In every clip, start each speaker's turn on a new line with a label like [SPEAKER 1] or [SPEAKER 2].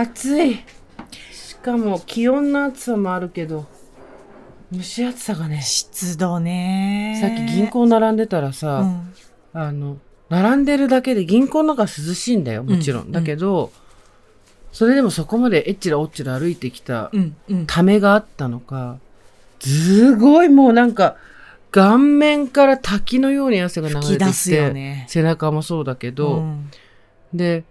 [SPEAKER 1] 暑い。しかも気温の暑さもあるけど、蒸し暑さがね、
[SPEAKER 2] 湿度ね。
[SPEAKER 1] さっき銀行並んでたら
[SPEAKER 2] う
[SPEAKER 1] さ、
[SPEAKER 2] ん。
[SPEAKER 1] あの、並んでるだけで銀行の中涼しいんだよ、もちろん。
[SPEAKER 2] うん
[SPEAKER 1] だけど、それでもそこまでえっちらおっちら歩いてきた
[SPEAKER 2] うん。うん。
[SPEAKER 1] ためがあったのか、すごいもうなんか、顔面から滝のように汗が流れてきて、
[SPEAKER 2] ね。
[SPEAKER 1] 背中もそうだけど、
[SPEAKER 2] うん
[SPEAKER 1] で、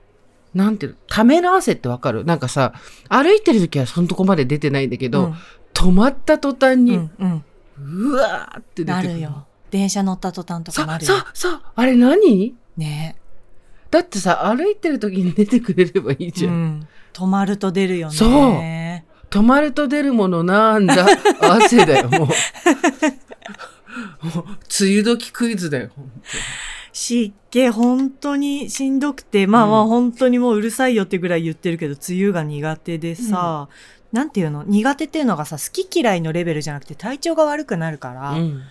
[SPEAKER 1] なんていうの、ための汗ってわかる？なんかさ、歩いてる時はそのとこまで出てないんだけど、止まった途端に、
[SPEAKER 2] うん。うん。
[SPEAKER 1] うわーって出てくる。
[SPEAKER 2] なるよ。電車乗った途端と
[SPEAKER 1] そ
[SPEAKER 2] かなるよ
[SPEAKER 1] そう。そうあれ何？
[SPEAKER 2] ね。
[SPEAKER 1] だってさ、歩いてる時に出てくれればいいじゃん。
[SPEAKER 2] うん。止まると出るよね。
[SPEAKER 1] そう止まると出るものなんだ汗だよ、もう。もう、梅雨時クイズだよ、ほんと
[SPEAKER 2] 湿気本当にしんどくて、まあまあ
[SPEAKER 1] うん
[SPEAKER 2] 本当にもううるさいよってぐらい言ってるけど、梅雨が苦手でさ、なんていうの？苦手っていうのがさ、好き嫌いのレベルじゃなくて体調が悪くなるから、
[SPEAKER 1] うん。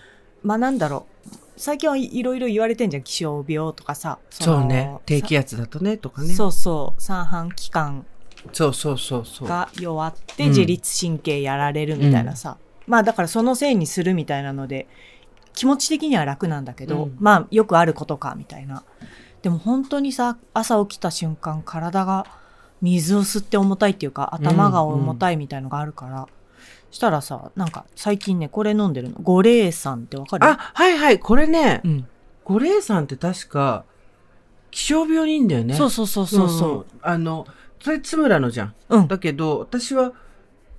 [SPEAKER 2] まあなんだろう。最近はいろいろ言われてんじゃん。気象病とかさ。
[SPEAKER 1] そうね
[SPEAKER 2] の。
[SPEAKER 1] 低気圧だとね、とかね。
[SPEAKER 2] そうそう。三半規管
[SPEAKER 1] そうそうそうそう。
[SPEAKER 2] が弱って
[SPEAKER 1] うん
[SPEAKER 2] 自律神経やられるみたいなさ、まあだからそのせいにするみたいなので気持ち的には楽なんだけど、
[SPEAKER 1] うん。
[SPEAKER 2] まあよくあることかみたいな。でも本当にさ朝起きた瞬間体が水を吸って重たいっていうか頭が重たいみたいのがあるから、したらさなんか最近ねこれ飲んでるの。五苓散ってわかる？
[SPEAKER 1] あ、はいはい、これね、
[SPEAKER 2] うん、
[SPEAKER 1] 五苓散って確か、気象病にいいんだよね。
[SPEAKER 2] そうそうそうそうそ
[SPEAKER 1] ん。あの、それ津村のじゃん。
[SPEAKER 2] う、うん、
[SPEAKER 1] だけど、私は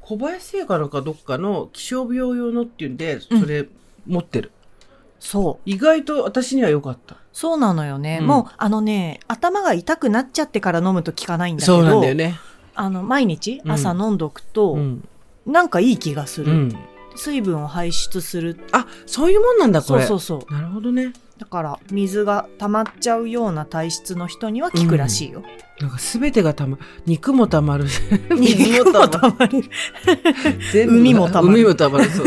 [SPEAKER 1] 小林製菓のかどっかの気象病用のっていうんで、
[SPEAKER 2] うん。
[SPEAKER 1] それ持ってる。
[SPEAKER 2] そう
[SPEAKER 1] 意外と私には良かった。
[SPEAKER 2] そうなのよね、
[SPEAKER 1] うん
[SPEAKER 2] もうあのね頭が痛くなっちゃってから飲むと効かないんだけど
[SPEAKER 1] そうなんだよね。
[SPEAKER 2] あの毎日朝飲んどくと、
[SPEAKER 1] うん。
[SPEAKER 2] なんかいい気がする、
[SPEAKER 1] うん。
[SPEAKER 2] 水分を排出する
[SPEAKER 1] あ、そういうもんなんだ、こ
[SPEAKER 2] そう
[SPEAKER 1] れ。
[SPEAKER 2] そうそう
[SPEAKER 1] なるほどね。
[SPEAKER 2] だから水が溜まっちゃうような体質の人には効くらしいよ、
[SPEAKER 1] なんか全てがたま、肉もたまるし、水
[SPEAKER 2] 肉も
[SPEAKER 1] もたまる。
[SPEAKER 2] 海もたまる
[SPEAKER 1] 海もたまる。そう。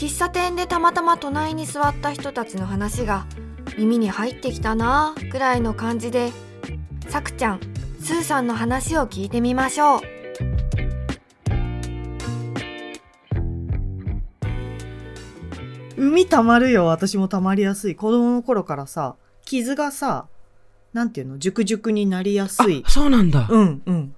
[SPEAKER 3] 喫茶店でたまたま隣に座った人たちの話が耳に入ってきたなぁくらいの感じでさくちゃんスーさんの話を聞いてみましょう。
[SPEAKER 2] 海溜まるよ私も溜まりやすい。子供の頃からさ傷がさなんていうの熟々になりやすい。
[SPEAKER 1] あ、そうなんだ。
[SPEAKER 2] うんうん。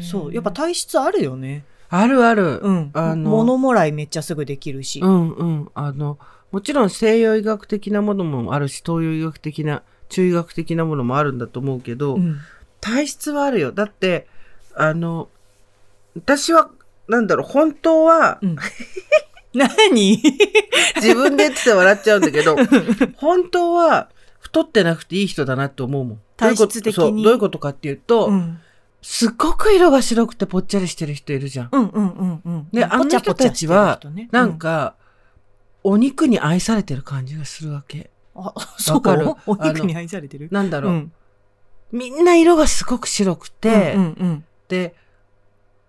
[SPEAKER 2] そうやっぱ体質あるよね
[SPEAKER 1] あるある。
[SPEAKER 2] うん。
[SPEAKER 1] あの
[SPEAKER 2] 物もらいめっちゃすぐできるし、
[SPEAKER 1] うんうん。あの、もちろん西洋医学的なものもあるし、東洋医学的な、中医学的なものもあるんだと思うけど、
[SPEAKER 2] うん。
[SPEAKER 1] 体質はあるよ。だって、あの、私は、なんだろう、本当は、
[SPEAKER 2] うん。何？
[SPEAKER 1] 自分で言ってて笑っちゃうんだけど、本当は、太ってなくていい人だなって思うもん。
[SPEAKER 2] 体質的に
[SPEAKER 1] どういうこと？そう。どういうことかっていうと、
[SPEAKER 2] うん
[SPEAKER 1] すっごく色が白くてぽっちゃりしてる人いるじゃん。
[SPEAKER 2] うんうんうんうん。
[SPEAKER 1] で、あの人たちは、なん
[SPEAKER 2] か、
[SPEAKER 1] か、お肉に愛されてる感じがするわけ。
[SPEAKER 2] うんあそう？
[SPEAKER 1] わかる？
[SPEAKER 2] お肉に愛されてる？
[SPEAKER 1] なんだろう。
[SPEAKER 2] うん。
[SPEAKER 1] みんな色がすごく白くて、
[SPEAKER 2] うんうん
[SPEAKER 1] で、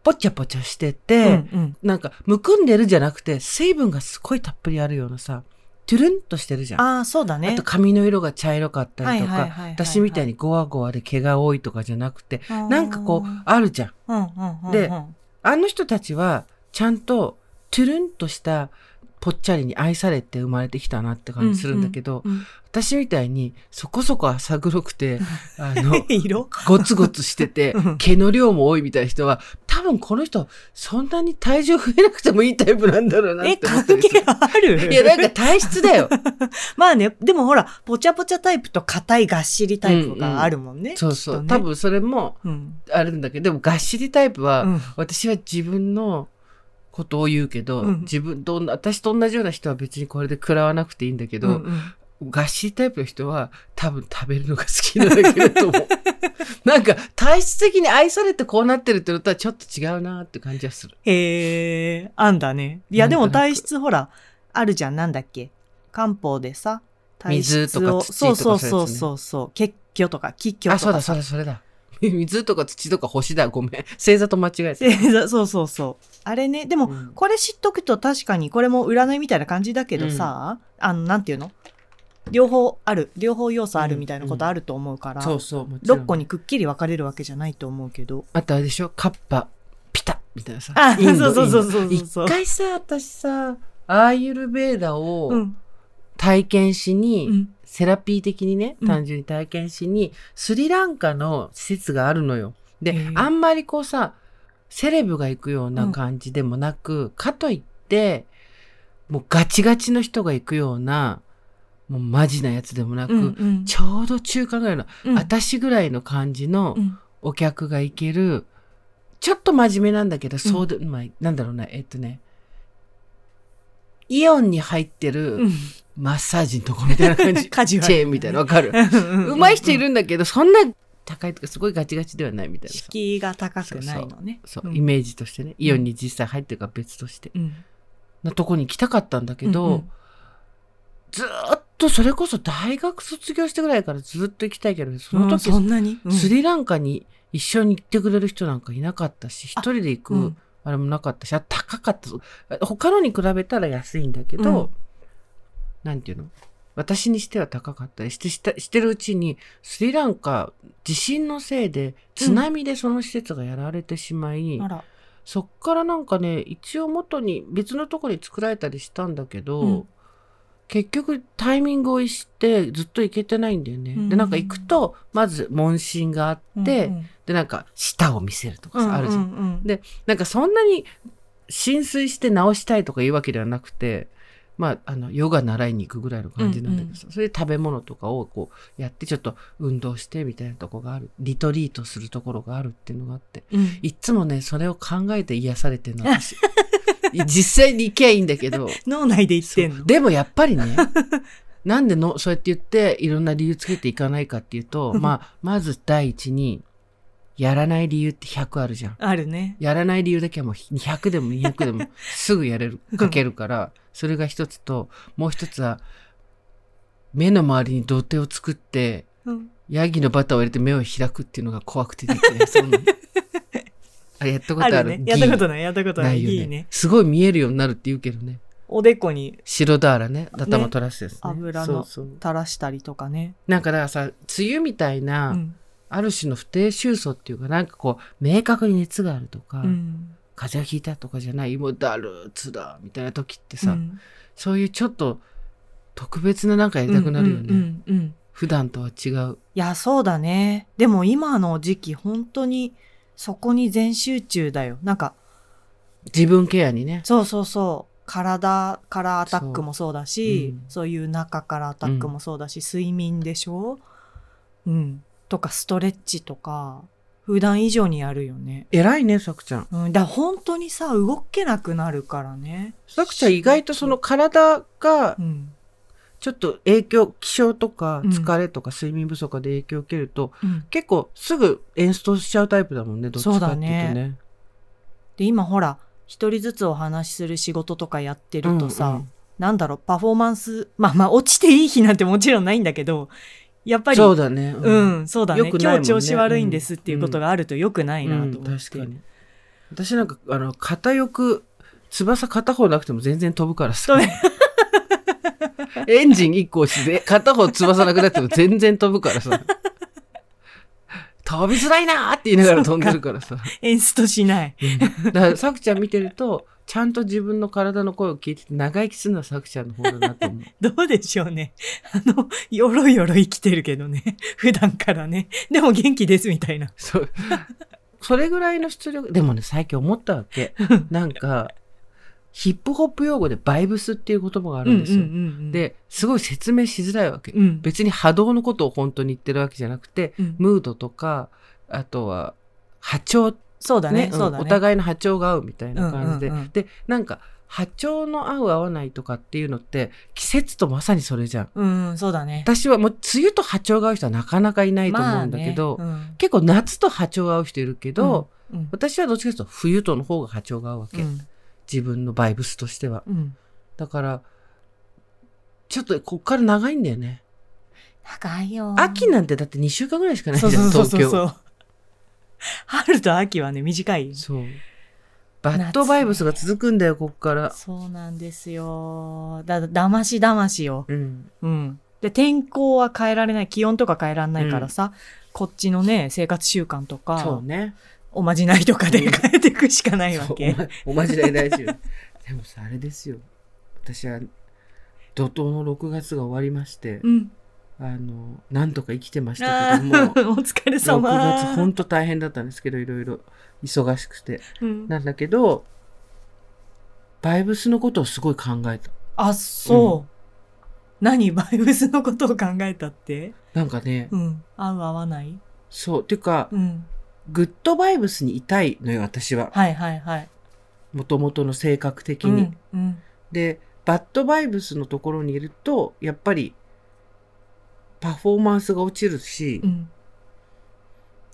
[SPEAKER 1] ぽちゃぽちゃして
[SPEAKER 2] うん
[SPEAKER 1] て、
[SPEAKER 2] うん。
[SPEAKER 1] なんか、むくんでるじゃなくて、水分がすごいたっぷりあるようなさ、トゥルンとしてるじゃん。あ
[SPEAKER 2] ああそうだね。
[SPEAKER 1] と髪の色が茶色かったりとか私みたいにゴワゴワで毛が多いとかじゃなくて、なんかこう、あるじゃん。であの人たちは、ちゃんと、トゥルンとした、ぽっちゃりに愛されて生まれてきたなって感じするんだけど、
[SPEAKER 2] うん
[SPEAKER 1] 私みたいにそこそこ浅黒くて、あの、
[SPEAKER 2] 色？
[SPEAKER 1] ゴツゴツしてて
[SPEAKER 2] うん、
[SPEAKER 1] 毛の量も多いみたいな人は、多分この人、そんなに体重増えなくてもいいタイプなんだろうな
[SPEAKER 2] え
[SPEAKER 1] って思った
[SPEAKER 2] 関
[SPEAKER 1] りする
[SPEAKER 2] 係。ある
[SPEAKER 1] いや、なんか体質だよ。
[SPEAKER 2] まあね、でもほら、ぽちゃぽちゃタイプと硬いがっしりタイプがあるもんね。
[SPEAKER 1] そうそう。
[SPEAKER 2] きっとね
[SPEAKER 1] 多分それも
[SPEAKER 2] うん。
[SPEAKER 1] あるんだけど、でもがっしりタイプは、
[SPEAKER 2] うん
[SPEAKER 1] 私は自分のことを言うけど、
[SPEAKER 2] うん
[SPEAKER 1] 自分と、私と同じような人は別にこれで食らわなくていいんだけど、
[SPEAKER 2] うんうん
[SPEAKER 1] ガッシータイプの人は多分食べるのが好きなだけだと思う。なんか体質的に愛されてこうなってるってのとはちょっと違うなって感じはする。
[SPEAKER 2] へえ、あんだね。いや、でも体質ほら、あるじゃん、なんだっけ。漢方でさ、体質を
[SPEAKER 1] 水とか土
[SPEAKER 2] そうそうそう
[SPEAKER 1] とかそう
[SPEAKER 2] そうそう。血虚とか、気虚とか。
[SPEAKER 1] あ、そうだ、それそれだ。水とか土とか星だ。ごめん。星座と間違えて
[SPEAKER 2] 星座。そうそうそう。あれね、でも、
[SPEAKER 1] うん。
[SPEAKER 2] これ知っとくと確かに、これも占いみたいな感じだけどさ、あの、なんていうの？両方ある、両方要素あるみたいなことあると思うから、
[SPEAKER 1] そうそう、もちろん。
[SPEAKER 2] 6個にくっきり分かれるわけじゃないと思うけど。
[SPEAKER 1] あとあれでしょカッパ、ピタみたいなさ。
[SPEAKER 2] あそうそうそうそう
[SPEAKER 1] 一回さ、私さ、アーユルベーダ
[SPEAKER 2] う
[SPEAKER 1] を
[SPEAKER 2] ん。
[SPEAKER 1] 体験しに、
[SPEAKER 2] うん。
[SPEAKER 1] セラピー的にね、
[SPEAKER 2] うん。
[SPEAKER 1] 単純に体験しに、スリランカの施設があるのよ。であんまりこうさ、セレブが行くような感じでもなく、かといって、もうガチガチの人が行くような、もうマジなやつでもなく、
[SPEAKER 2] うんうん。
[SPEAKER 1] ちょうど中華ぐらいの、
[SPEAKER 2] うん。
[SPEAKER 1] 私ぐらいの感じの
[SPEAKER 2] うん。
[SPEAKER 1] お客が行ける、ちょっと真面目なんだけど、そうで、まあ、なんだろうな、えっとね、イオンに入ってる
[SPEAKER 2] うん。
[SPEAKER 1] マッサージのとこみたいな感じ。
[SPEAKER 2] カジュアル。
[SPEAKER 1] チェーンみたいな、わかる。
[SPEAKER 2] う
[SPEAKER 1] うまい人いるんだけど、そんな高いとかすごいガチガチではないみたいなさ。
[SPEAKER 2] 敷居が高くないのね。
[SPEAKER 1] そう、
[SPEAKER 2] ん。
[SPEAKER 1] イメージとしてね。イオンに実際入ってるか別として。
[SPEAKER 2] うん。
[SPEAKER 1] なとこに行きたかったんだけど、ずーっとそれこそ大学卒業してぐらいからずっと行きたいけど、その
[SPEAKER 2] うん
[SPEAKER 1] 時、
[SPEAKER 2] そんなに、うん。
[SPEAKER 1] スリランカに一緒に行ってくれる人なんかいなかったし、一人で行く、
[SPEAKER 2] うん
[SPEAKER 1] あれもなかったし、あ高かった。他のに比べたら安いんだけど、
[SPEAKER 2] うん
[SPEAKER 1] なんていうの？私にしては高かったりしてしたしてるうちに、スリランカ、地震のせいで、津波でその施設がやられてしまい、
[SPEAKER 2] あら。
[SPEAKER 1] そっからなんかね、一応元に別のとこに作られたりしたんだけど、
[SPEAKER 2] うん
[SPEAKER 1] 結局タイミングを逸してずっと行けてないんだよね。
[SPEAKER 2] うん
[SPEAKER 1] で、なんか行くと、まず問診があって、
[SPEAKER 2] うんうん
[SPEAKER 1] で、なんか舌を見せるとかさ、あるじゃん。
[SPEAKER 2] うんうんうん
[SPEAKER 1] で、なんかそんなに浸水して治したいとかいうわけではなくて、まあ、あの、ヨガ習いに行くぐらいの感じなんだけどさ、それで食べ物とかをこうやってちょっと運動してみたいなとこがある。リトリートするところがあるっていうのがあって。
[SPEAKER 2] うん
[SPEAKER 1] いっつもね、それを考えて癒されてるの、私。実際に行けばいいんだけど。
[SPEAKER 2] 脳内で言ってんの？
[SPEAKER 1] でもやっぱりね、なんでの、そうやって言っていろんな理由つけていかないかっていうと、まあ、まず第一に、やらない理由って100あるじゃん。
[SPEAKER 2] あるね。
[SPEAKER 1] やらない理由だけはもう200でも200でも すぐやれる、書けるから、それが一つと、もう一つは、目の周りに土手を作って、
[SPEAKER 2] うん
[SPEAKER 1] ヤギのバターを入れて目を開くっていうのが怖くてできない。そんなあれやったことある？
[SPEAKER 2] あるね。やったこと
[SPEAKER 1] い
[SPEAKER 2] ない、やったことな。
[SPEAKER 1] ないいよね
[SPEAKER 2] いいね。
[SPEAKER 1] すごい見えるようになるって言うけどね。
[SPEAKER 2] おでこに
[SPEAKER 1] 白ダーラね。頭取らすやつね。
[SPEAKER 2] 油の。垂らしたりとかね。
[SPEAKER 1] なんかだからさ、梅雨みたいな、
[SPEAKER 2] うん
[SPEAKER 1] ある種の不定収束っていうか、なんかこう、明確に熱があるとか、
[SPEAKER 2] うん
[SPEAKER 1] 風邪をひいたとかじゃない、もうだるーつだみたいな時ってさ、
[SPEAKER 2] うん
[SPEAKER 1] そういうちょっと特別ななんかやりたくなるよね。
[SPEAKER 2] うんうんうんうん
[SPEAKER 1] 普段とは違う。
[SPEAKER 2] いや、そうだね。でも今の時期、本当にそこに全集中だよ。なんか、
[SPEAKER 1] 自分ケアにね。
[SPEAKER 2] そうそうそう。体からアタックもそうだし、
[SPEAKER 1] そう
[SPEAKER 2] そう,、いう中からアタックもそうだし、睡眠でしょ？うん。とか、ストレッチとか、普段以上にやるよね。
[SPEAKER 1] 偉いね、さくちゃん。
[SPEAKER 2] うん。だ本当にさ、動けなくなるからね。
[SPEAKER 1] さくちゃん意外とその体が
[SPEAKER 2] うん。
[SPEAKER 1] ちょっと影響、気象とか
[SPEAKER 2] うん
[SPEAKER 1] 疲れとか睡眠不足で影響を受けると、
[SPEAKER 2] うん。
[SPEAKER 1] 結構すぐ演出しちゃうタイプだもんね、どっちかっていうとね。
[SPEAKER 2] で、今ほら、一人ずつお話しする仕事とかやってるとさ、
[SPEAKER 1] うんうん
[SPEAKER 2] なんだろう、パフォーマンス、まあまあ、落ちていい日なんてもちろんないんだけど、やっぱり、
[SPEAKER 1] そうだね。
[SPEAKER 2] うん、そうだね
[SPEAKER 1] ね
[SPEAKER 2] 今日調子悪いんですっていうことがあると良くないなと思って。
[SPEAKER 1] うん確かに。私なんか、あの、片翼、翼片方なくても全然飛ぶからさ。エンジン1個押して、片方翼なくなっても全然飛ぶからさ。飛びづらいなーって言いながら飛んでるからさ。
[SPEAKER 2] 演出しない。
[SPEAKER 1] うんだから、さくちゃん見てると、ちゃんと自分の体の声を聞いてて長生きするのはさくちゃんの方だなと思う。
[SPEAKER 2] どうでしょうね。あの、よろよろ生きてるけどね。普段からね。でも元気ですみたいな。
[SPEAKER 1] そう。それぐらいの出力、でもね、最近思ったわけ。なんか、ヒップホップ用語でバイブスっていう言葉があるんですよ。
[SPEAKER 2] うんうんうんうん、
[SPEAKER 1] で、すごい説明しづらいわけ。
[SPEAKER 2] うん、
[SPEAKER 1] 別に波動のことを本当に言ってるわけじゃなくて、
[SPEAKER 2] うん
[SPEAKER 1] ムードとか、あとは波長
[SPEAKER 2] そうだね
[SPEAKER 1] ね、うん
[SPEAKER 2] そうだね。
[SPEAKER 1] お互いの波長が合うみたいな感じで、
[SPEAKER 2] うんうんうん。
[SPEAKER 1] でなんか波長の合う合わないとかっていうのって季節とまさにそれじゃん。
[SPEAKER 2] うんそうだね。
[SPEAKER 1] 私はもう梅雨と波長が合う人はなかなかいないと思うんだけど、
[SPEAKER 2] まあね
[SPEAKER 1] 結構夏と波長が合う人いるけど、
[SPEAKER 2] うんうん。
[SPEAKER 1] 私はどっちかというと冬との方が波長が合うわけ、
[SPEAKER 2] うん。
[SPEAKER 1] 自分のバイブスとしては。
[SPEAKER 2] うん。
[SPEAKER 1] だからちょっとこっから長いんだよね。
[SPEAKER 2] 長いよ
[SPEAKER 1] 秋なんてだって2週間ぐらいしかないじゃ
[SPEAKER 2] そうんそうそう
[SPEAKER 1] 東京
[SPEAKER 2] そう 春と秋はね短い。
[SPEAKER 1] そう。バッドバイブスが続くんだよこっから。
[SPEAKER 2] そうなんですよ。だだましだましよ。
[SPEAKER 1] うん。
[SPEAKER 2] うん。で天候は変えられない気温とか変えられないからさ、こっちのね生活習慣と
[SPEAKER 1] そう
[SPEAKER 2] か
[SPEAKER 1] ね。
[SPEAKER 2] おまじないとかで
[SPEAKER 1] うん。
[SPEAKER 2] 変えていくしかないわ
[SPEAKER 1] そう
[SPEAKER 2] け、
[SPEAKER 1] おまおまじない大事よ。でもさあれですよ。私は怒涛の6月が終わりまして、
[SPEAKER 2] うん
[SPEAKER 1] あのなんとか生きてました
[SPEAKER 2] あ
[SPEAKER 1] けども。
[SPEAKER 2] ー お疲れ
[SPEAKER 1] 6
[SPEAKER 2] 様
[SPEAKER 1] 月ほんと大変だったんですけどいろいろ。忙しくて。
[SPEAKER 2] うん。
[SPEAKER 1] なんだけどバイブスのことをすごい考えた。
[SPEAKER 2] あそう、何？バイブスのことを考えたって？
[SPEAKER 1] なんかね、
[SPEAKER 2] うん。合う合わない？
[SPEAKER 1] そう。ていうか
[SPEAKER 2] うん。
[SPEAKER 1] グッドバイブスにいたいのよ私は。
[SPEAKER 2] はいはいはい。
[SPEAKER 1] もともとの性格的に、
[SPEAKER 2] うんうん。
[SPEAKER 1] でバッドバイブスのところにいるとやっぱりパフォーマンスが落ちるし、
[SPEAKER 2] うん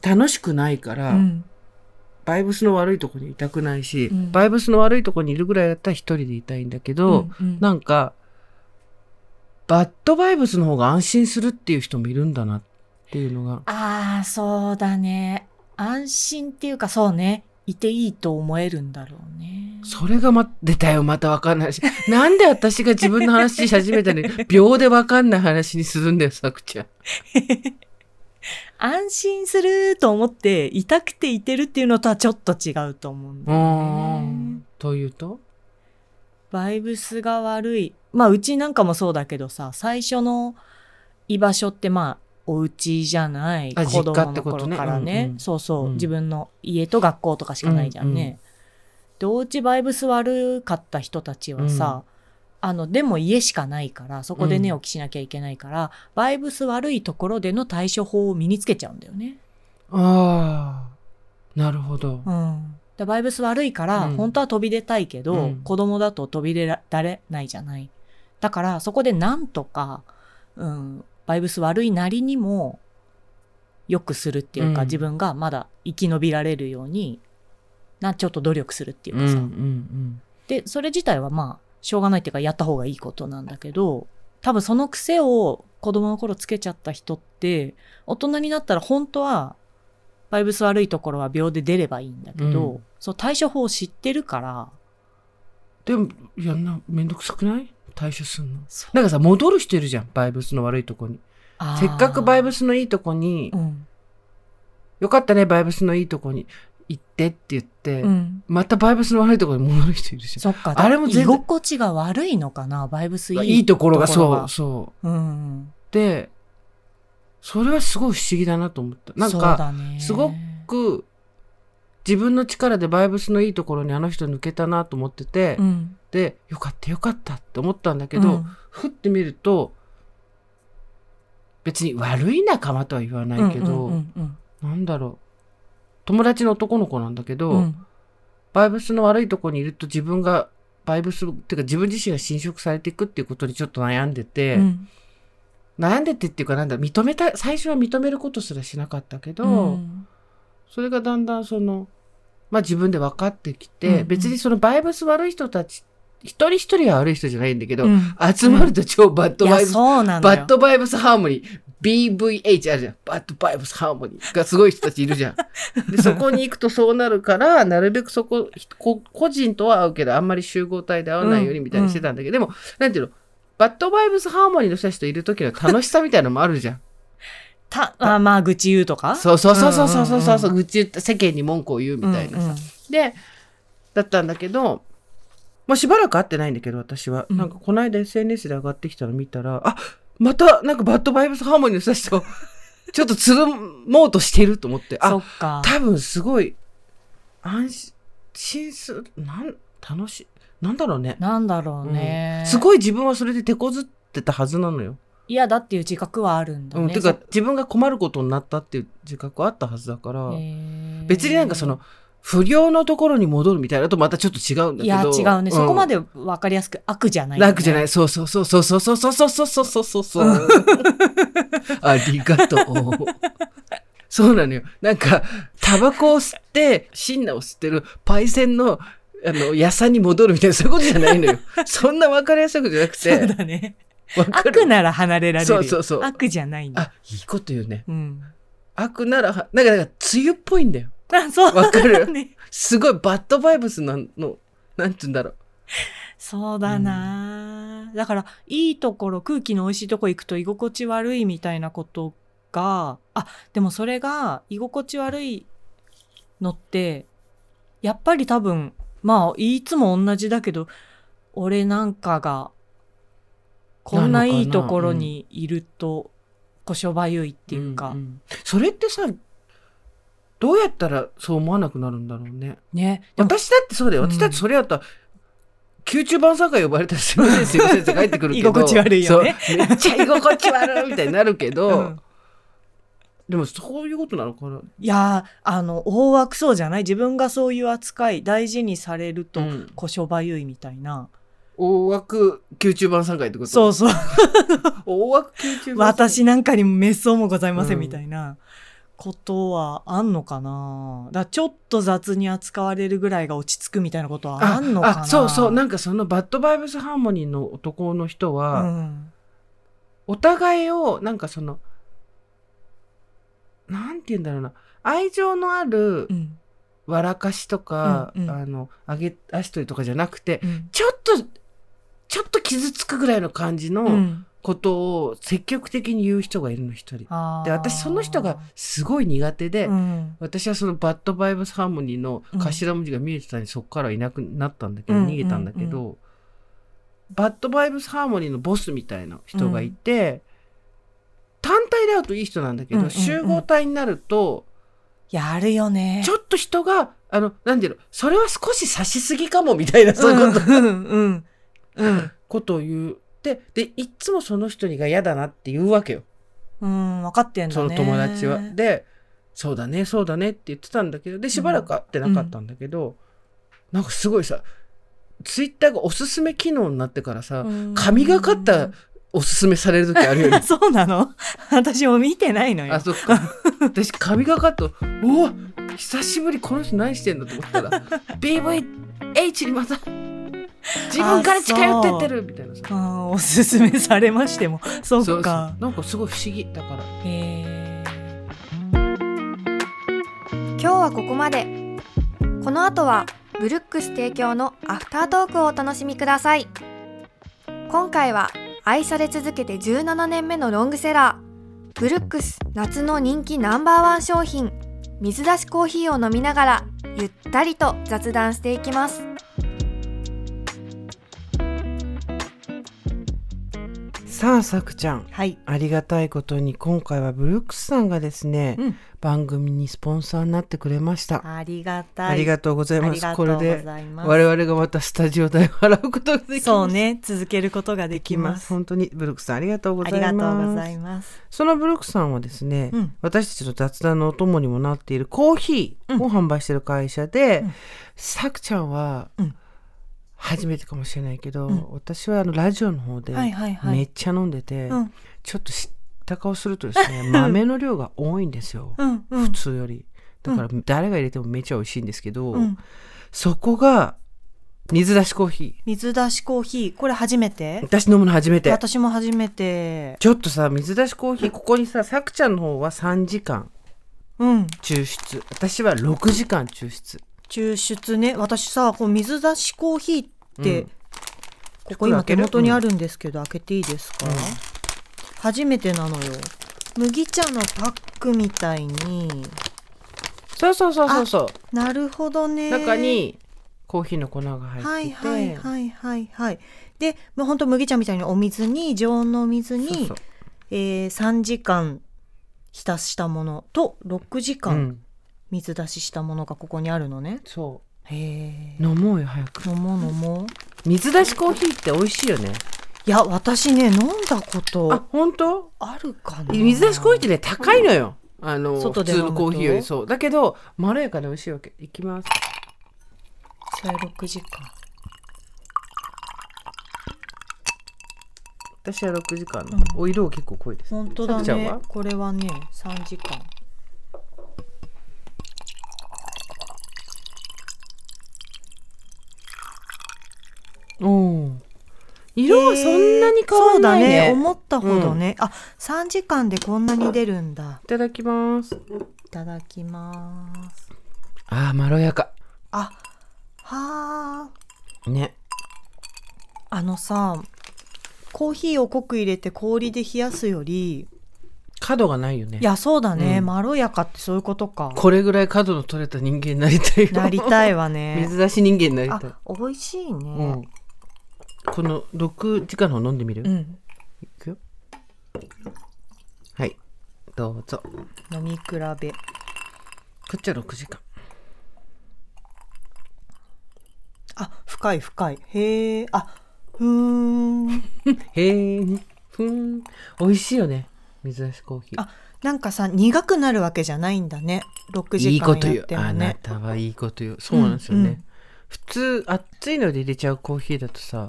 [SPEAKER 1] 楽しくないから、
[SPEAKER 2] うん。
[SPEAKER 1] バイブスの悪いところにいたくないし、
[SPEAKER 2] うん。
[SPEAKER 1] バイブスの悪いところにいるぐらいだったら一人でいたいんだけど、
[SPEAKER 2] うんうん。
[SPEAKER 1] なんかバッドバイブスの方が安心するっていう人もいるんだなっていうのが。
[SPEAKER 2] ああそうだね。安心っていうかそうねいていいと思えるんだろうね
[SPEAKER 1] それがま、出たよ、またわかんないし。なんで私が自分の話し始めたのに、秒でわかんない話にするんだよ、さくちゃん。
[SPEAKER 2] 安心すると思って痛くていてるっていうのとはちょっと違うと思うんだ
[SPEAKER 1] う
[SPEAKER 2] よ
[SPEAKER 1] ー
[SPEAKER 2] ね
[SPEAKER 1] ん。というと？
[SPEAKER 2] バイブスが悪いまあうちなんかもそうだけどさ最初の居場所ってまあお家じゃない
[SPEAKER 1] あ
[SPEAKER 2] 子供の頃からね。
[SPEAKER 1] うんうん。
[SPEAKER 2] そうそう、
[SPEAKER 1] うん。
[SPEAKER 2] 自分の家と学校とかしかないじゃんね、
[SPEAKER 1] うんうん
[SPEAKER 2] でお家バイブス悪かった人たちはさ、あのでも家しかないからそこで寝起きしなきゃいけないから、バイブス悪いところでの対処法を身につけちゃうんだよね。
[SPEAKER 1] ああ、なるほど。
[SPEAKER 2] うん、でバイブス悪いから、
[SPEAKER 1] うん。
[SPEAKER 2] 本当は飛び出たいけど、
[SPEAKER 1] うん。
[SPEAKER 2] 子供だと飛び出られないじゃない。だからそこでなんとか、うん、バイブス悪いなりにも良くするっていうか、
[SPEAKER 1] うん。
[SPEAKER 2] 自分がまだ生き延びられるようになちょっと努力するっていう
[SPEAKER 1] うん、う
[SPEAKER 2] かさ、
[SPEAKER 1] ん、
[SPEAKER 2] でそれ自体はまあしょうがないっていうかやった方がいいことなんだけど多分その癖を子供の頃つけちゃった人って大人になったら本当はバイブス悪いところは秒で出ればいいんだけど、
[SPEAKER 1] うん。
[SPEAKER 2] そう対処法を知ってるから。
[SPEAKER 1] でも、いやんな、めんどくさくない？対処すんの？なんかさ、戻る人いるじゃん、バイブスの悪いとこに。せっかくバイブ
[SPEAKER 2] ス、
[SPEAKER 1] スのいいとこに、
[SPEAKER 2] うん
[SPEAKER 1] よかったね、バイブスのいいとこに行ってって言って、
[SPEAKER 2] うん、
[SPEAKER 1] またバイブスの悪いところに戻る人いるじ
[SPEAKER 2] そっか
[SPEAKER 1] あれも全然
[SPEAKER 2] 居心地が悪いのかなバイブスい
[SPEAKER 1] ゃん。
[SPEAKER 2] い
[SPEAKER 1] いいところが、そう、
[SPEAKER 2] が
[SPEAKER 1] そう。
[SPEAKER 2] うん、
[SPEAKER 1] で、それはすごい不思議だなと思った。なんか、すごく、自分の力でバイブスのいいところにあの人抜けたなと思ってて、
[SPEAKER 2] うん
[SPEAKER 1] で、よかったよかったって思ったんだけど、
[SPEAKER 2] うん。
[SPEAKER 1] ふってみると、別に悪い仲間とは言わないけど、
[SPEAKER 2] うんうんうん
[SPEAKER 1] なんだろう。友達の男の子なんだけど、
[SPEAKER 2] うん。うん
[SPEAKER 1] バイブスの悪いところにいると自分が、バイブス、っていうか自分自身が侵食されていくっていうことにちょっと悩んでて、
[SPEAKER 2] うん。
[SPEAKER 1] 悩んでてっていうかなんだ、認めた、最初は認めることすらしなかったけど、
[SPEAKER 2] うん。
[SPEAKER 1] それがだんだんその、まあ自分で分かってきて、
[SPEAKER 2] うんうん。
[SPEAKER 1] 別にそのバイブス悪い人たち、一人一人は悪い人じゃないんだけど、
[SPEAKER 2] うん。
[SPEAKER 1] 集まると超バッドバイブス、
[SPEAKER 2] そうなのよ。
[SPEAKER 1] バッドバイブスハーモニー、BVH あるじゃん。バッドバイブスハーモニーがすごい人たちいるじゃん。で、そこに行くとそうなるから、なるべくそこ、こ個人とは会うけど、あんまり集合体で会わないようにみたいにしてたんだけど、でも、なんていうの、バッドバイブスハーモニーの人たちといる時の楽しさみたいなのもあるじゃん。
[SPEAKER 2] たあまあ愚痴言うとか？
[SPEAKER 1] そうそうそうそうそうそうそう、
[SPEAKER 2] んんん
[SPEAKER 1] 愚痴言って世間に文句を言うみたいなさ。
[SPEAKER 2] うんうん。
[SPEAKER 1] で、だったんだけど、まあ、しばらく会ってないんだけど、私は。
[SPEAKER 2] うん
[SPEAKER 1] なんか、この間 SNS で上がってきたの見たら、あ、また、なんかバッドバイブスハーモニーの人たちと、ちょっとつるもうとしてると思って、
[SPEAKER 2] そ
[SPEAKER 1] あ、
[SPEAKER 2] っか
[SPEAKER 1] 多分すごい、安心する、なん、楽しい、なんだろうね。
[SPEAKER 2] なんだろうね、
[SPEAKER 1] すごい自分はそれで手こずってたはずなのよ。
[SPEAKER 2] 嫌だっていう自覚はあるんだね、
[SPEAKER 1] うん。てか、自分が困ることになったっていう自覚はあったはずだから、別になんかその、不良のところに戻るみたいなのとまたちょっと違うんだ
[SPEAKER 2] い
[SPEAKER 1] けど。
[SPEAKER 2] や違うね、そこま
[SPEAKER 1] で。
[SPEAKER 2] で分かりやすく悪じゃない、ね、
[SPEAKER 1] 楽じゃない。そうそうそうそうそうそうそうそうそうそうそうそう。ありがとう。そうなのよ。なんか、タバコを吸って、シンナを吸ってるパイセンの、あの、野菜に戻るみたいな、そういうことじゃないのよ。そんな分かりやすいことじゃなく
[SPEAKER 2] そう
[SPEAKER 1] て。
[SPEAKER 2] だね悪なら離れられるよ
[SPEAKER 1] そうそうそう
[SPEAKER 2] 悪じゃないんだ
[SPEAKER 1] あ、いいこと言うね。
[SPEAKER 2] うん
[SPEAKER 1] 悪ならは、なんか、なんか、梅雨っぽいんだよ。
[SPEAKER 2] あそう。
[SPEAKER 1] わかる？
[SPEAKER 2] ね。
[SPEAKER 1] すごいバッドバイブスなの、なんて言うんだろう。
[SPEAKER 2] そうだな、だからいいところ空気の美味しいとこ行くと居心地悪いみたいなことがあでもそれが居心地悪いのってやっぱり多分まあいつも同じだけど俺なんかがこんないいところにいるとこしょばゆいっていうか、
[SPEAKER 1] んん。それってさ、どうやったらそう思わなくなるんだろうね。
[SPEAKER 2] ね。
[SPEAKER 1] 私だってそうだよ。
[SPEAKER 2] うん。
[SPEAKER 1] 私だってそれやったら、宮中晩餐会呼ばれたらすいません、すいませんって帰ってくるけど。
[SPEAKER 2] 居心地悪いよね。
[SPEAKER 1] めっちゃ居心地悪いみたいになるけど、
[SPEAKER 2] うん。
[SPEAKER 1] でもそういうことなのかな。い
[SPEAKER 2] やーあの大枠そうじゃない？自分がそういう扱い大事にされると
[SPEAKER 1] うん。
[SPEAKER 2] こしょばゆいみたいな、
[SPEAKER 1] 大枠宮中晩餐会ってこと？
[SPEAKER 2] そうそう。
[SPEAKER 1] 大枠宮中
[SPEAKER 2] 私なんかにも滅相もございませ
[SPEAKER 1] うん
[SPEAKER 2] んみたいなことはあんのかな？だちょっと雑に扱われるぐらいが落ち着くみたいなことはあんのかな？
[SPEAKER 1] あそうそう。なんかそのバッドバイブスハーモニーの男の人は、
[SPEAKER 2] うん。
[SPEAKER 1] お互いをなんかそのなんて言うんだろうな。愛情のある
[SPEAKER 2] うん。
[SPEAKER 1] 笑かしとか、
[SPEAKER 2] うんうん。
[SPEAKER 1] あの上げ足取りとかじゃなくて
[SPEAKER 2] うん。
[SPEAKER 1] ちょっとちょっと傷つくぐらいの感じ
[SPEAKER 2] う
[SPEAKER 1] の
[SPEAKER 2] ん
[SPEAKER 1] ことを積極的に言う人がいるの一人。で私その人がすごい苦手で、
[SPEAKER 2] うん。
[SPEAKER 1] 私はそのバッドバイブスハーモニーの頭文字が見えてたのにそこからいなくなったんだけど、
[SPEAKER 2] うん
[SPEAKER 1] 逃げたんだけど、
[SPEAKER 2] うん
[SPEAKER 1] バッドバイブスハーモニーのボスみたいな人がいて、単体で会うといい人なんだけど、
[SPEAKER 2] うんうんうん。
[SPEAKER 1] 集合体になると
[SPEAKER 2] やるよね。
[SPEAKER 1] ちょっと人があのなんていうのそれは少し差しすぎかもみたいなそういうこと,、
[SPEAKER 2] うんうんうん。
[SPEAKER 1] ことを言うででいっつもその人にが嫌だなって言うわけよ。
[SPEAKER 2] うん分かってんだね。
[SPEAKER 1] その友達は。でそうだねそうだねって言ってたんだけどでしばらく会ってなかったんだけど、なんかすごいさツイッターがおすすめ機能になってからさ、
[SPEAKER 2] うん。
[SPEAKER 1] 神がかったおすすめされる時あるよね。
[SPEAKER 2] そうなの？私も見てないのよ。
[SPEAKER 1] あそっか。私神がかった。おお久しぶりこの人何してんだと思ったら BVH にまた自分から近寄ってってるみたいなさ。
[SPEAKER 2] うんおすすめされましても。そっか。
[SPEAKER 1] そうなんかすごい不思議だから。
[SPEAKER 2] へえ
[SPEAKER 3] 今日はここまで。この後はブルックス提供のアフタートークをお楽しみください。今回は愛され続けて17年目のロングセラー。ブルックス夏の人気ナンバーワン商品。水出しコーヒーを飲みながらゆったりと雑談していきます
[SPEAKER 1] さあさくちゃん。
[SPEAKER 2] はい。
[SPEAKER 1] ありがたいことに今回はブルックスさんがですね、
[SPEAKER 2] うん。
[SPEAKER 1] 番組にスポンサーになってくれました、
[SPEAKER 2] ありがたい。
[SPEAKER 1] ありがとうござい
[SPEAKER 2] あ
[SPEAKER 1] ます。これで我々がまたスタジオ代を払うことができます。
[SPEAKER 2] そうね。続けることがで
[SPEAKER 1] できま
[SPEAKER 2] す。す
[SPEAKER 1] 本当にブルックスさんありがとうございます。
[SPEAKER 2] がとうございます。
[SPEAKER 1] そのブルックスさんはですね、
[SPEAKER 2] うん。
[SPEAKER 1] 私たちの雑談のお供にもなっているコーヒーを販売している会社で、
[SPEAKER 2] うん。
[SPEAKER 1] さくちゃんは
[SPEAKER 2] うん
[SPEAKER 1] 初めてかもしれないけど、
[SPEAKER 2] うん。
[SPEAKER 1] 私はあのラジオの方でめっちゃ飲んでて、
[SPEAKER 2] うん。
[SPEAKER 1] ちょっと知った顔するとですね 豆の量が多いんですよ、
[SPEAKER 2] うんうん。
[SPEAKER 1] 普通より。だから誰が入れてもめっちゃ美味しいんですけど、
[SPEAKER 2] うん。
[SPEAKER 1] そこが水出しコーヒー。
[SPEAKER 2] 水出しコーヒー。これ初めて？
[SPEAKER 1] 私飲むの初めて。
[SPEAKER 2] 私も初めて。
[SPEAKER 1] ちょっとさ水出しコーヒーここにささくちゃんの方は3時間
[SPEAKER 2] うん。
[SPEAKER 1] 抽出。私は6時間抽出。
[SPEAKER 2] 抽出ね。私さこう水出しコーヒーって、
[SPEAKER 1] うん
[SPEAKER 2] ここ今手元にあるんですけど、開けていいですか、
[SPEAKER 1] うん。
[SPEAKER 2] 初めてなのよ。麦茶のパックみたいに。
[SPEAKER 1] そうそうそうそうそう。
[SPEAKER 2] なるほどね。
[SPEAKER 1] 中にコーヒーの粉が入ってて、
[SPEAKER 2] はいはいはいはいはいでもうほんと麦茶みたいにお水に常温のお水に
[SPEAKER 1] そ
[SPEAKER 2] えー3時間浸したものと6時
[SPEAKER 1] う
[SPEAKER 2] 間
[SPEAKER 1] ん。
[SPEAKER 2] 水出ししたものがここにあるのね、
[SPEAKER 1] そ
[SPEAKER 2] へ
[SPEAKER 1] 飲もうよ早く。
[SPEAKER 2] 飲もう飲もう。
[SPEAKER 1] 水出しコーヒーって美味しいよね。
[SPEAKER 2] いや私ね飲んだこと
[SPEAKER 1] あ本当？
[SPEAKER 2] あるかな。
[SPEAKER 1] 水出しコーヒーってね高いのよ。あの
[SPEAKER 2] 外で飲むと？
[SPEAKER 1] 普通のコーヒーより。そう。だけどまろやかで美味しいわけ。いきます。
[SPEAKER 2] それ6時間。
[SPEAKER 1] 私は6時間。の、
[SPEAKER 2] うん。
[SPEAKER 1] お色結構濃いです。
[SPEAKER 2] 本当だね。これはね3時間
[SPEAKER 1] おー色はそんなに変わらないね,、
[SPEAKER 2] そうだね。思ったほどね、あ3時間でこんなに出るんだ。
[SPEAKER 1] いただきます。
[SPEAKER 2] いただきます。
[SPEAKER 1] あーまろやか。
[SPEAKER 2] あはあ
[SPEAKER 1] ね。
[SPEAKER 2] あのさコーヒーを濃く入れて氷で冷やすより
[SPEAKER 1] 角がないよね。
[SPEAKER 2] いやそうだね、
[SPEAKER 1] うん。
[SPEAKER 2] まろやかってそういうことか。
[SPEAKER 1] これぐらい角の取れた人間になりたいよ。
[SPEAKER 2] なりたいわね。
[SPEAKER 1] 水出し人間になりたい。
[SPEAKER 2] あ、美味しいうね
[SPEAKER 1] ん、この6時間の飲んでみる、い
[SPEAKER 2] うん、
[SPEAKER 1] くよ。はい。どうぞ。
[SPEAKER 2] 飲み比べ。
[SPEAKER 1] こっちは6時間。
[SPEAKER 2] あ深い深い。へえあふーん。
[SPEAKER 1] へえふん。美味しいよね。水出しコーヒー。
[SPEAKER 2] あなんかさ苦くなるわけじゃないんだね。6時
[SPEAKER 1] いい
[SPEAKER 2] 間やっ
[SPEAKER 1] こと言う。あな
[SPEAKER 2] てもね
[SPEAKER 1] たはいいこと言う。そうなんですよね、
[SPEAKER 2] うんうん。
[SPEAKER 1] 普通熱いので入れちゃうコーヒーだとさ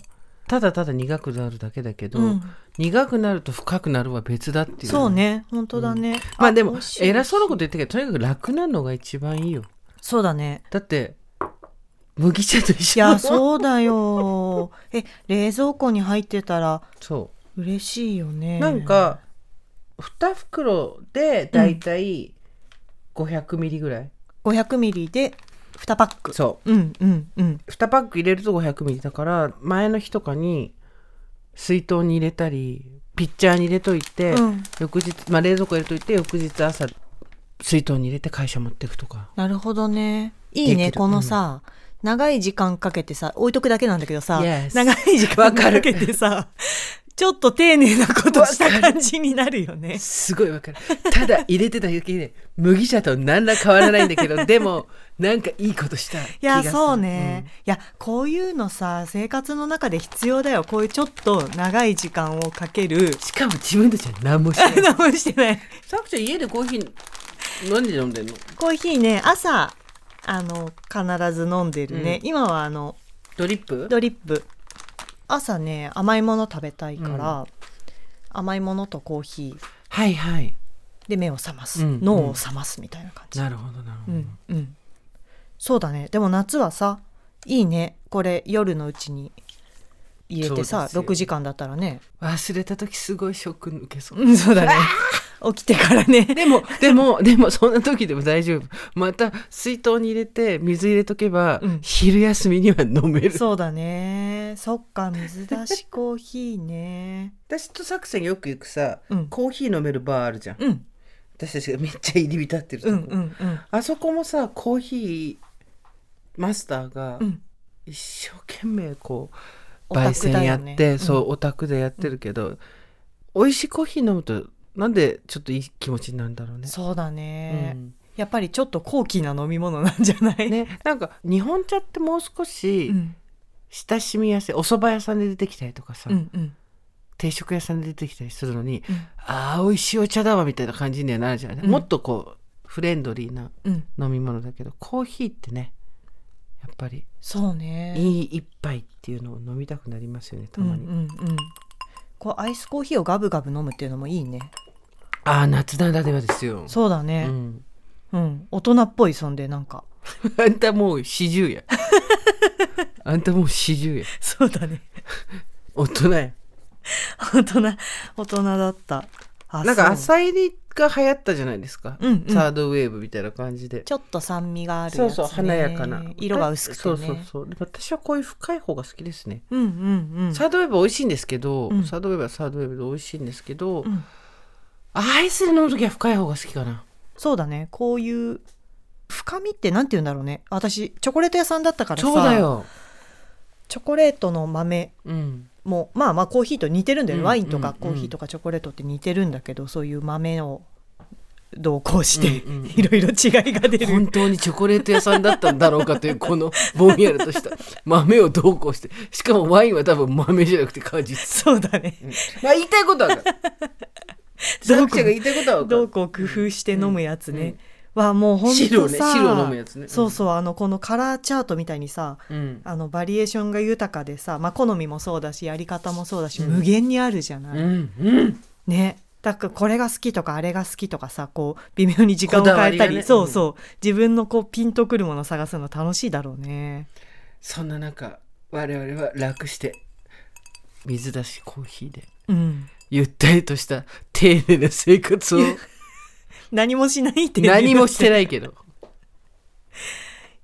[SPEAKER 1] ただただ苦くなるだけだけど、
[SPEAKER 2] うん。
[SPEAKER 1] 苦くなると深くなるは別だっていう。
[SPEAKER 2] そうね。本当だね、
[SPEAKER 1] まあでも偉そうなこと言ったけどとにかく楽なのが一番いいよ。
[SPEAKER 2] そうだね。
[SPEAKER 1] だって麦茶と一緒
[SPEAKER 2] いやそうだよ。え冷蔵庫に入ってたら
[SPEAKER 1] そ
[SPEAKER 2] 嬉しいよね。
[SPEAKER 1] うなんか2袋でだいたい500ミリぐらい、
[SPEAKER 2] 500ミリで2パック。
[SPEAKER 1] そう。
[SPEAKER 2] うんうんうん。
[SPEAKER 1] 2パック入れると500ミリだから前の日とかに水筒に入れたりピッチャーに入れといて、
[SPEAKER 2] うん。
[SPEAKER 1] 翌日、まあ、冷蔵庫入れといて翌日朝水筒に入れて会社持っていくとか。
[SPEAKER 2] なるほどね。いいねこのさ、長い時間かけてさ置いとくだけなんだけどさ、
[SPEAKER 1] Yes
[SPEAKER 2] 長い時間
[SPEAKER 1] か
[SPEAKER 2] けてさ ちょっと丁寧なことした感じになるよね。
[SPEAKER 1] すごいわかる。ただ入れてただけで麦茶と何ら変わらないんだけどでも なんかいいことした気
[SPEAKER 2] いやそうね、いやこういうのさ生活の中で必要だよ。こういうちょっと長い時間をかける。
[SPEAKER 1] うんしかも自分たちは何もしてない。
[SPEAKER 2] 何もしてない。
[SPEAKER 1] さくちゃん家でコーヒー何で飲んでんの？
[SPEAKER 2] コーヒーね朝あの必ず飲んでるね、今はあの
[SPEAKER 1] ドリップ？
[SPEAKER 2] ドリップ朝ね甘いもの食べたいから、甘いものとコーヒー。
[SPEAKER 1] はいはい。
[SPEAKER 2] で目を覚ます、
[SPEAKER 1] うん
[SPEAKER 2] 脳を覚ますみたいな感じ、
[SPEAKER 1] なるほどなるほど、
[SPEAKER 2] うんうん。そうだね。でも夏はさいいね。これ夜のうちに入れてさ
[SPEAKER 1] そうですよ。
[SPEAKER 2] 6時間だったらね。
[SPEAKER 1] 忘れた時すごいショック抜けそう。
[SPEAKER 2] うんそうだね 起きてからね。
[SPEAKER 1] でも でもでもそんな時でも大丈夫。また水筒に入れて水入れとけば、
[SPEAKER 2] うん。
[SPEAKER 1] 昼休みには飲める。
[SPEAKER 2] そうだね。そっか水出しコーヒーね。
[SPEAKER 1] 私とサクセンよく行くさ、
[SPEAKER 2] うん。
[SPEAKER 1] コーヒー飲めるバーあるじゃん。
[SPEAKER 2] うん。
[SPEAKER 1] 私たちがめっちゃ入り浸ってるとこ、
[SPEAKER 2] うんうんうん。
[SPEAKER 1] あそこもさコーヒーマスターが
[SPEAKER 2] うん。
[SPEAKER 1] 一生懸命こう焙煎やって、
[SPEAKER 2] うん。
[SPEAKER 1] そうオタクでやってるけど、美味しいコーヒー飲むとなんでちょっといい気持ちになるんだろうね。
[SPEAKER 2] そうだね、
[SPEAKER 1] うん。
[SPEAKER 2] やっぱりちょっと高貴な飲み物なんじゃない、
[SPEAKER 1] ね、なんか日本茶ってもう少し
[SPEAKER 2] うん。
[SPEAKER 1] 親しみやすい、お蕎麦屋さんで出てきたりとかさ、
[SPEAKER 2] うんうん。
[SPEAKER 1] 定食屋さんで出てきたりするのに、
[SPEAKER 2] うん。
[SPEAKER 1] ああ美味しいお茶だわみたいな感じにはなるじゃない、
[SPEAKER 2] うん。
[SPEAKER 1] もっとこうフレンドリーな
[SPEAKER 2] うん。
[SPEAKER 1] 飲み物だけどコーヒーってねやっぱり
[SPEAKER 2] そうね。
[SPEAKER 1] いい一杯っていうのを飲みたくなりますよねたまに、
[SPEAKER 2] うんうんうん。こうアイスコーヒーをガブガブ飲むっていうのもいいね
[SPEAKER 1] ああ夏ならではですよ。
[SPEAKER 2] そうだね。
[SPEAKER 1] うん、
[SPEAKER 2] うん、大人っぽいそんでなんか。
[SPEAKER 1] あんたもう四十や。あんたもう四十や。
[SPEAKER 2] そうだね。
[SPEAKER 1] 大人や。
[SPEAKER 2] 大人大人だった。あ
[SPEAKER 1] なんか
[SPEAKER 2] そう。
[SPEAKER 1] 朝入りが流行ったじゃないですか、
[SPEAKER 2] うんうん。
[SPEAKER 1] サードウェーブみたいな感じで。
[SPEAKER 2] ちょっと酸味があるやつ、ね、
[SPEAKER 1] そうそう華やかな。
[SPEAKER 2] 色が薄くてね。
[SPEAKER 1] そうそうそう。で私はこういう深い方が好きですね、
[SPEAKER 2] うんうんうん。
[SPEAKER 1] サードウェーブ美味しいんですけど、
[SPEAKER 2] うん。
[SPEAKER 1] サードウェーブはサードウェーブで美味しいんですけど、
[SPEAKER 2] うん
[SPEAKER 1] アイスで飲む時は深い方が好きかな。
[SPEAKER 2] そうだね。こういう深みってなんて言うんだろうね。私チョコレート屋さんだったからさ。
[SPEAKER 1] そうだよ。
[SPEAKER 2] チョコレートの豆
[SPEAKER 1] うん。
[SPEAKER 2] もまあまあコーヒーと似てるんだよ、
[SPEAKER 1] うん
[SPEAKER 2] ワインとか
[SPEAKER 1] うん
[SPEAKER 2] コーヒーとかチョコレートって似てるんだけど、そういう豆を同行して、いろいろ違いが出る。
[SPEAKER 1] 本当にチョコレート屋さんだったんだろうかというこの ぼんやりとした。豆をどうこうして。しかもワインは多分豆じゃなくて果実、
[SPEAKER 2] そうだね。
[SPEAKER 1] まあ言いたいことは分かる 作者が言いたいことは
[SPEAKER 2] どうこう工夫して飲むやつね、はもうほん
[SPEAKER 1] 白ね
[SPEAKER 2] とさ、
[SPEAKER 1] 白飲むやつね。
[SPEAKER 2] そうそうあのこのカラーチャートみたいにさ
[SPEAKER 1] うん。
[SPEAKER 2] あのバリエーションが豊かでさ、まあ、好みもそうだしやり方もそうだし、
[SPEAKER 1] うん。
[SPEAKER 2] 無限にあるじゃない、
[SPEAKER 1] うんうん。
[SPEAKER 2] ね。だからこれが好きとかあれが好きとかさこう微妙に時間を変えたり、そうそう。自分のこうピンとくるものを探すの楽しいだろうね。
[SPEAKER 1] そんな中我々は楽して水出しコーヒーで。
[SPEAKER 2] うん
[SPEAKER 1] ゆったりとした丁寧な生活を。
[SPEAKER 2] 何もしないって
[SPEAKER 1] 何もしてないけど。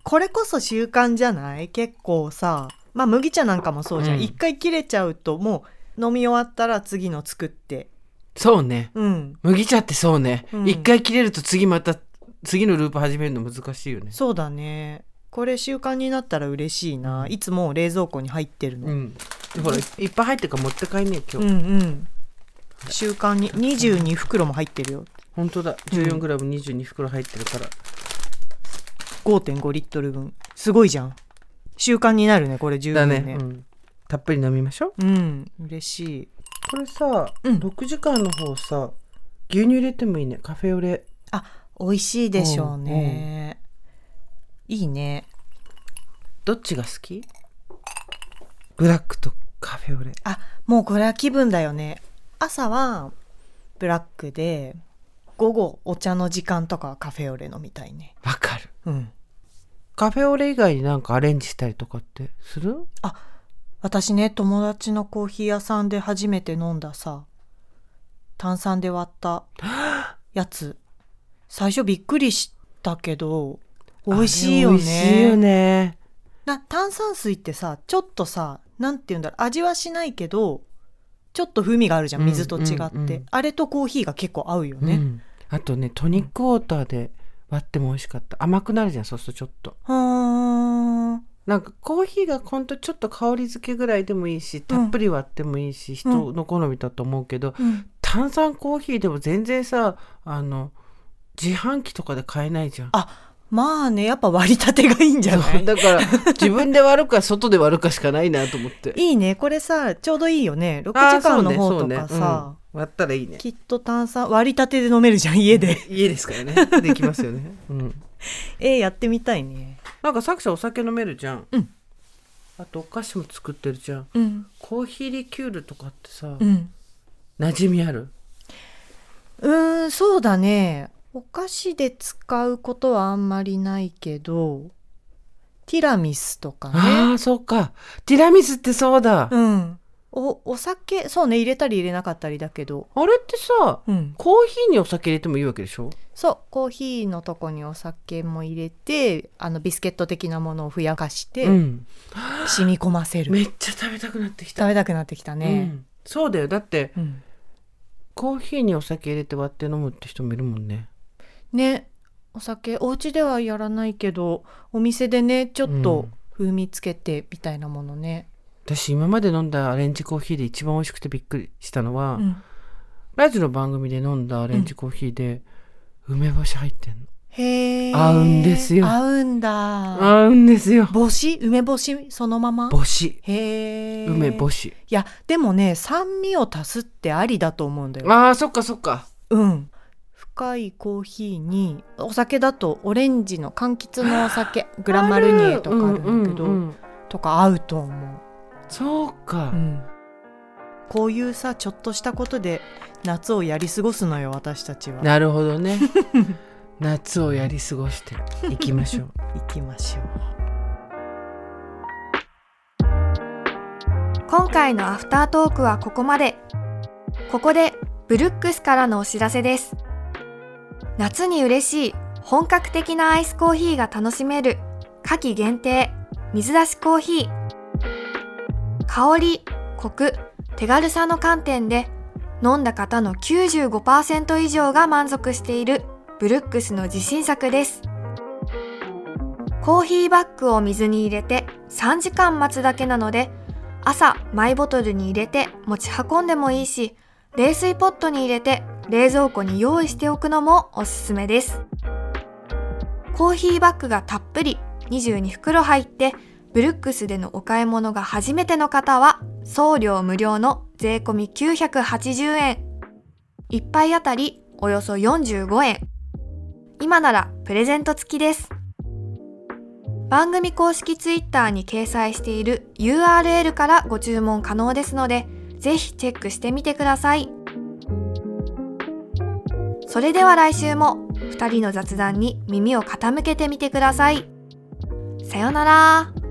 [SPEAKER 2] これこそ習慣じゃない？結構さまあ麦茶なんかもそうじゃん、
[SPEAKER 1] うん。
[SPEAKER 2] 一回切れちゃうともう飲み終わったら次の作って。
[SPEAKER 1] そうね。
[SPEAKER 2] うん。
[SPEAKER 1] 麦茶ってそうね。
[SPEAKER 2] うん。
[SPEAKER 1] 一、回切れると次また次のループ始めるの難しいよね。
[SPEAKER 2] そうだね。これ習慣になったら嬉しいな。いつも冷蔵庫に入ってるの、
[SPEAKER 1] うん。ほらいっぱい入ってるから持って帰んねえ今
[SPEAKER 2] う
[SPEAKER 1] 日、
[SPEAKER 2] んうん習慣に22袋も入ってるよ。
[SPEAKER 1] 本当だ。14g22 袋入ってるから、
[SPEAKER 2] 5.5リットル分。すごいじゃん。習慣になるねこれ十
[SPEAKER 1] だ
[SPEAKER 2] 分ね。
[SPEAKER 1] ね、うん、たっぷり飲みましょう。
[SPEAKER 2] うん。嬉しい。
[SPEAKER 1] これさ、
[SPEAKER 2] うん。
[SPEAKER 1] 6時間の方さ牛乳入れてもいいね。カフェオレ。
[SPEAKER 2] あ美味しいでしょうね、いいね。
[SPEAKER 1] どっちが好き？ブラックとカフェオレ。
[SPEAKER 2] あもうこれは気分だよね朝はブラックで午後お茶の時間とかはカフェオレ飲みたいね。
[SPEAKER 1] わかる。
[SPEAKER 2] うん。
[SPEAKER 1] カフェオレ以外になんかアレンジしたりとかってする？
[SPEAKER 2] 私ね友達のコーヒー屋さんで初めて飲んださ炭酸で割った やつ。最初びっくりしたけど美味しいよ
[SPEAKER 1] あれ美味しいよ
[SPEAKER 2] ね
[SPEAKER 1] ね。
[SPEAKER 2] な炭酸水ってさちょっとさなんて言うんだろう味はしないけどちょっと風味があるじゃん
[SPEAKER 1] うん
[SPEAKER 2] 水と違って、
[SPEAKER 1] うんうん。
[SPEAKER 2] あれとコーヒーが結構合うよね、
[SPEAKER 1] うん。あとねトニックウォーターで割っても美味しかった。甘くなるじゃんそうするとちょっと。なんかコーヒーがほんとちょっと香り付けぐらいでもいいしたっぷり割ってもいいし、人の好みだと思うけど、
[SPEAKER 2] うん。
[SPEAKER 1] 炭酸コーヒーでも全然さあの自販機とかで買えないじゃん。
[SPEAKER 2] あまあねやっぱ割りたてがいいんじゃない？
[SPEAKER 1] だから自分で割るか外で割るかしかないなと思って。
[SPEAKER 2] いいね。これさちょうどいいよね。6
[SPEAKER 1] あー
[SPEAKER 2] 時間の方と
[SPEAKER 1] そうね。ね
[SPEAKER 2] かさ、
[SPEAKER 1] うん。割ったらいいね。
[SPEAKER 2] きっと炭酸割りたてで飲めるじゃん家で。
[SPEAKER 1] 家ですからね。できますよね、うん、
[SPEAKER 2] えーやってみたいね。
[SPEAKER 1] なんか作者お酒飲めるじゃん、
[SPEAKER 2] うん。
[SPEAKER 1] あとお菓子も作ってるじゃん。
[SPEAKER 2] うん。
[SPEAKER 1] コーヒーリキュールとかってさ、
[SPEAKER 2] うん。
[SPEAKER 1] 馴染みある？
[SPEAKER 2] うーんそうだねお菓子で使うことはあんまりないけどティラミスとかね。
[SPEAKER 1] ああそうか。ティラミスってそうだ、
[SPEAKER 2] うん。おお酒そうね入れたり入れなかったりだけど。
[SPEAKER 1] あれってさ
[SPEAKER 2] うん。
[SPEAKER 1] コーヒーにお酒入れてもいいわけでしょ？
[SPEAKER 2] そうコーヒーのとこにお酒も入れてあのビスケット的なものをふやかして、
[SPEAKER 1] うん。
[SPEAKER 2] 染み込ませる。
[SPEAKER 1] めっちゃ食べたくなってきた。
[SPEAKER 2] 食べたくなってきた
[SPEAKER 1] う
[SPEAKER 2] ね、
[SPEAKER 1] ん、そうだよ。だって
[SPEAKER 2] うん。
[SPEAKER 1] コーヒーにお酒入れて割って飲むって人もいるもんね
[SPEAKER 2] ねお酒お家ではやらないけどお店でねちょっと風味つけてみたいなものね、
[SPEAKER 1] 私今まで飲んだアレンジコーヒーで一番美味しくてびっくりしたのは、
[SPEAKER 2] うん。
[SPEAKER 1] ラジオの番組で飲んだアレンジコーヒーで、梅干し入ってんの。
[SPEAKER 2] へえ
[SPEAKER 1] 合うんですよ。
[SPEAKER 2] 合うんだ。
[SPEAKER 1] 合うんですよ。
[SPEAKER 2] 干し？梅干し？そのまま？
[SPEAKER 1] 干し。
[SPEAKER 2] へえ
[SPEAKER 1] 梅干し。
[SPEAKER 2] いやでもね酸味を足すってありだと思うんだよ。
[SPEAKER 1] あーそっかそっか。
[SPEAKER 2] うん深いコーヒーにお酒だとオレンジの柑橘のお酒グランマルニエとかあるんだけど、
[SPEAKER 1] うんうんうん。
[SPEAKER 2] とか合うと思
[SPEAKER 1] そうか、
[SPEAKER 2] う、うん、こういうさちょっとしたことで夏をやり過ごすのよ私たちは。
[SPEAKER 1] なるほどね。夏をやり過ごしていきましょう。
[SPEAKER 2] 行きましょう。
[SPEAKER 3] 今回のアフタートークはここまで。ここでブルックスからのお知らせです。夏に嬉しい本格的なアイスコーヒーが楽しめる夏季限定水出しコーヒー。香り、コク、手軽さの観点で飲んだ方の95%以上が満足しているブルックスの自信作です。コーヒーバッグを水に入れて3時間待つだけなので朝マイボトルに入れて持ち運んでもいいし冷水ポットに入れて冷蔵庫に用意しておくのもおすすめですコーヒーバッグがたっぷり22袋入ってブルックスでのお買い物が初めての方は送料無料の税込み980円1杯あたりおよそ45円。今ならプレゼント付きです。番組公式ツイッターに掲載している URL からご注文可能ですので、ぜひチェックしてみてください。それでは来週も2人の雑談に耳を傾けてみてください。さようなら。